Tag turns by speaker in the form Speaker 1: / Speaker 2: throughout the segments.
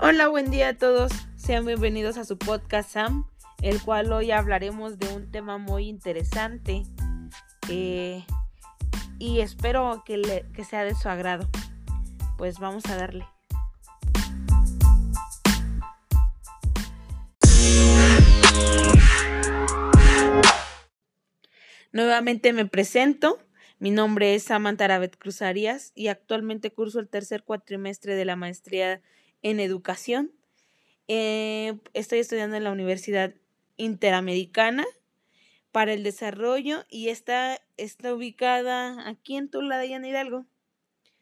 Speaker 1: Hola, buen día a todos. Sean bienvenidos a su podcast Sam, el cual hoy hablaremos de un tema muy interesante eh, y espero que, que sea de su agrado. Pues vamos a darle. Nuevamente me presento. Mi nombre es Samantha Arabet Cruz Arias y actualmente curso el tercer cuatrimestre de la maestría en educación. Eh, estoy estudiando en la Universidad Interamericana para el Desarrollo y está, está ubicada aquí en Tula de Hidalgo.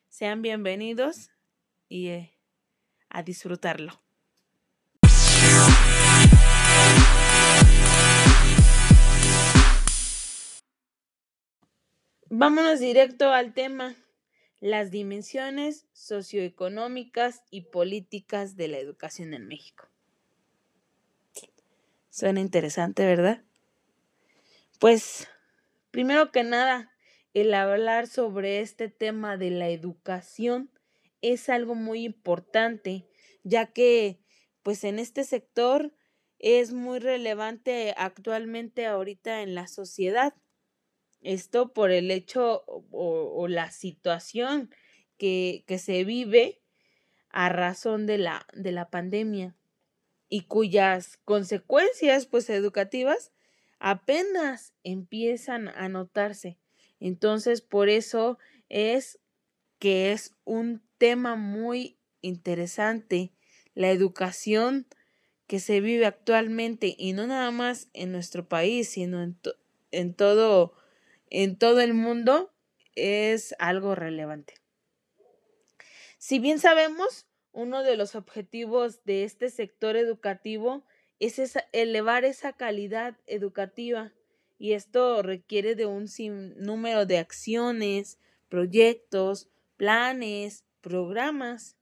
Speaker 1: Sean bienvenidos y eh, a disfrutarlo. Vámonos directo al tema, las dimensiones socioeconómicas y políticas de la educación en México. Suena interesante, ¿verdad? Pues, primero que nada, el hablar sobre este tema de la educación es algo muy importante, ya que, pues en este sector es muy relevante actualmente ahorita en la sociedad esto por el hecho o, la situación que, que, se vive a razón de la, de la pandemia y cuyas consecuencias pues educativas apenas empiezan a notarse. Entonces, por eso es que es un tema muy interesante la educación que se vive actualmente y no nada más en nuestro país, sino en, en todo en todo el mundo es algo relevante. Si bien sabemos, uno de los objetivos de este sector educativo es elevar esa calidad educativa y esto requiere de un sinnúmero de acciones, proyectos, planes, programas.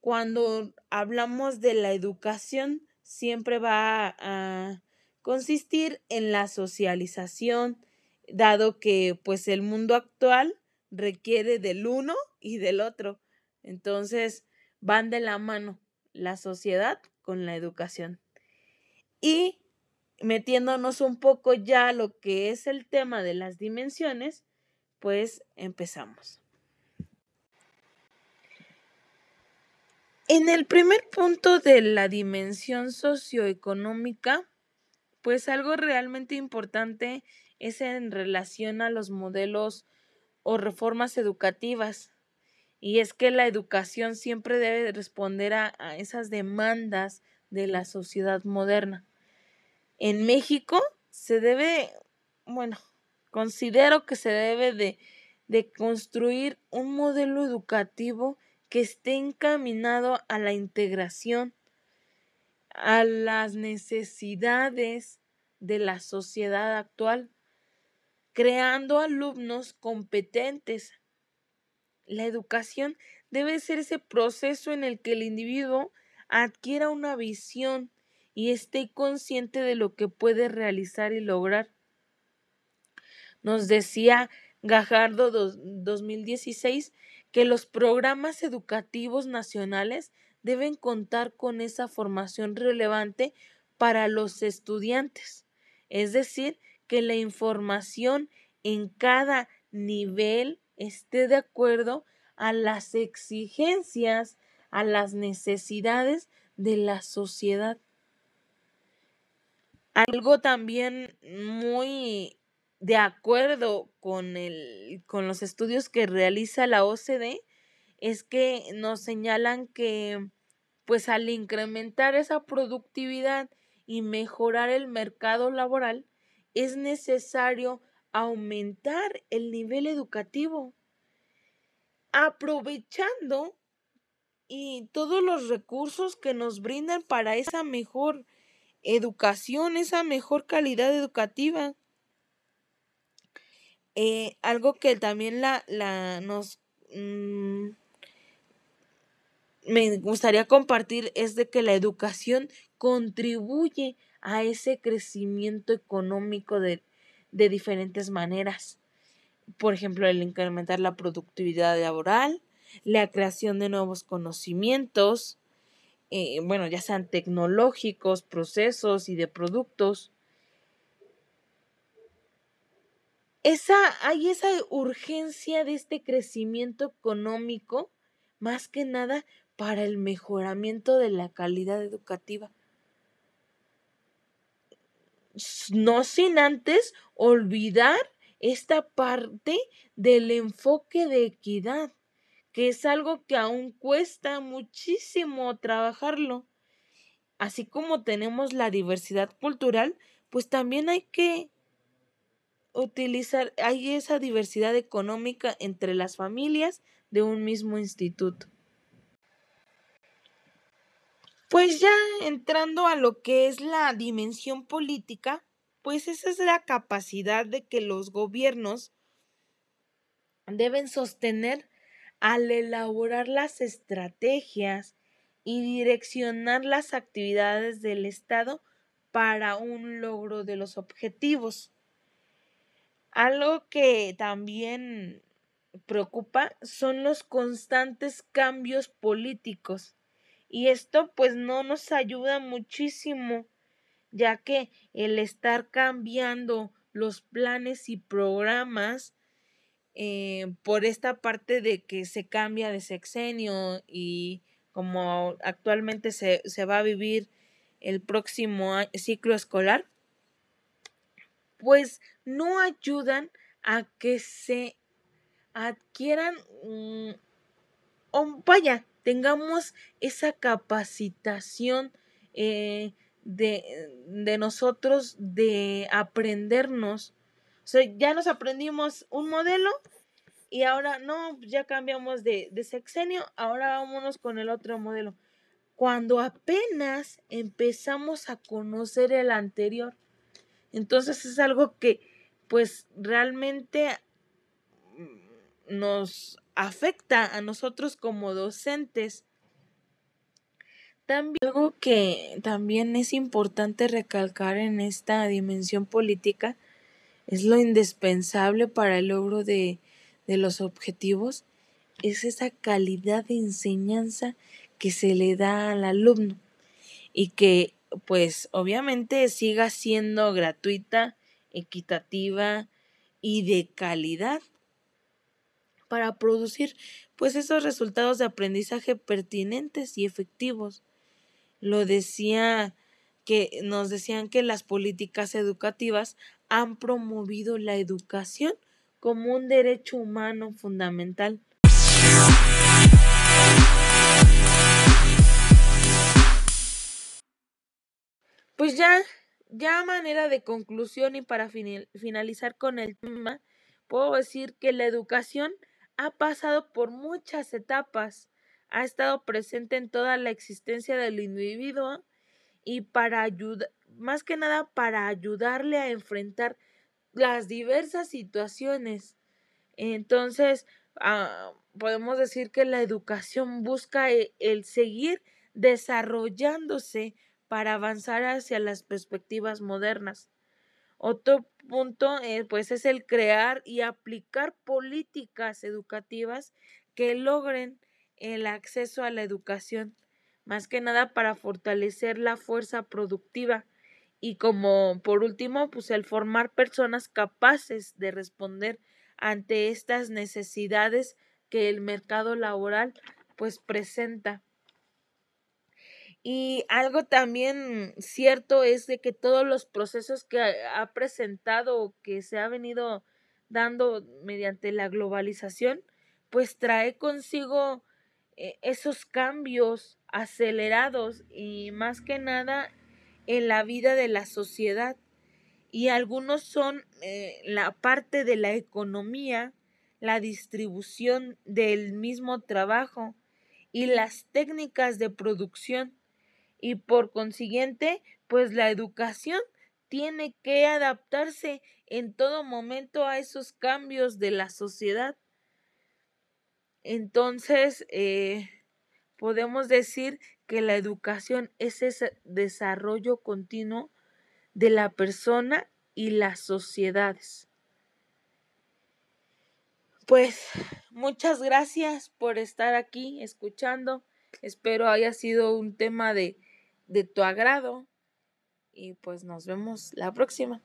Speaker 1: Cuando hablamos de la educación, siempre va a consistir en la socialización, dado que pues el mundo actual requiere del uno y del otro. Entonces van de la mano la sociedad con la educación. Y metiéndonos un poco ya a lo que es el tema de las dimensiones, pues empezamos. En el primer punto de la dimensión socioeconómica, pues algo realmente importante es en relación a los modelos o reformas educativas. Y es que la educación siempre debe responder a, esas demandas de la sociedad moderna. En México se debe, bueno, considero que se debe de, de construir un modelo educativo que esté encaminado a la integración, a las necesidades de la sociedad actual creando alumnos competentes. La educación debe ser ese proceso en el que el individuo adquiera una visión y esté consciente de lo que puede realizar y lograr. Nos decía Gajardo 2016 que los programas educativos nacionales deben contar con esa formación relevante para los estudiantes, es decir, que la información en cada nivel esté de acuerdo a las exigencias, a las necesidades de la sociedad. Algo también muy de acuerdo con, el, con los estudios que realiza la OCDE es que nos señalan que pues al incrementar esa productividad y mejorar el mercado laboral, es necesario aumentar el nivel educativo, aprovechando y todos los recursos que nos brindan para esa mejor educación, esa mejor calidad educativa. Eh, algo que también la, la nos mm, me gustaría compartir es de que la educación contribuye a ese crecimiento económico de, de diferentes maneras. Por ejemplo, el incrementar la productividad laboral, la creación de nuevos conocimientos, eh, bueno, ya sean tecnológicos, procesos y de productos. Esa, hay esa urgencia de este crecimiento económico, más que nada para el mejoramiento de la calidad educativa. No sin antes olvidar esta parte del enfoque de equidad que es algo que aún cuesta muchísimo trabajarlo. Así como tenemos la diversidad cultural, pues también hay que utilizar, hay esa diversidad económica entre las familias de un mismo instituto. Pues ya entrando a lo que es la dimensión política, pues esa es la capacidad de que los gobiernos deben sostener al elaborar las estrategias y direccionar las actividades del Estado para un logro de los objetivos. Algo que también preocupa son los constantes cambios políticos y esto pues no nos ayuda muchísimo ya que el estar cambiando los planes y programas eh, por esta parte de que se cambia de sexenio y como actualmente se, se va a vivir el próximo ciclo escolar, pues no ayudan a que se adquieran vaya, tengamos esa capacitación eh, de, de, nosotros de aprendernos o sea, ya nos aprendimos un modelo y ahora no, ya cambiamos de, de sexenio, ahora vámonos con el otro modelo. Cuando apenas empezamos a conocer el anterior. Entonces es algo que pues realmente nos afecta a nosotros como docentes. También algo que también es importante recalcar en esta dimensión política es lo indispensable para el logro de, de los objetivos, es esa calidad de enseñanza que se le da al alumno y que pues obviamente siga siendo gratuita, equitativa y de calidad para producir pues esos resultados de aprendizaje pertinentes y efectivos. Lo decía que nos decían que las políticas educativas han promovido la educación como un derecho humano fundamental. Pues ya, ya a manera de conclusión y para finalizar con el tema, puedo decir que la educación ha pasado por muchas etapas, ha estado presente en toda la existencia del individuo y para ayudar, más que nada para ayudarle a enfrentar las diversas situaciones. Entonces, ah, podemos decir que la educación busca e, el, seguir desarrollándose para avanzar hacia las perspectivas modernas. Otro punto eh, pues es el crear y aplicar políticas educativas que logren el acceso a la educación más que nada para fortalecer la fuerza productiva y como por último, pues el formar personas capaces de responder ante estas necesidades que el mercado laboral pues presenta. Y algo también cierto es de que todos los procesos que ha presentado que se ha venido dando mediante la globalización, pues trae consigo eh, esos cambios acelerados y más que nada en la vida de la sociedad. Y algunos son eh, la parte de la economía, la distribución del mismo trabajo y las técnicas de producción y por consiguiente pues la educación tiene que adaptarse en todo momento a esos cambios de la sociedad entonces, eh, podemos decir que la educación es ese desarrollo continuo de la persona y las sociedades. Pues muchas gracias por estar aquí escuchando Espero haya sido un tema de, de tu agrado y pues nos vemos la próxima.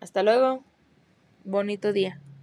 Speaker 1: Hasta luego. Bonito día.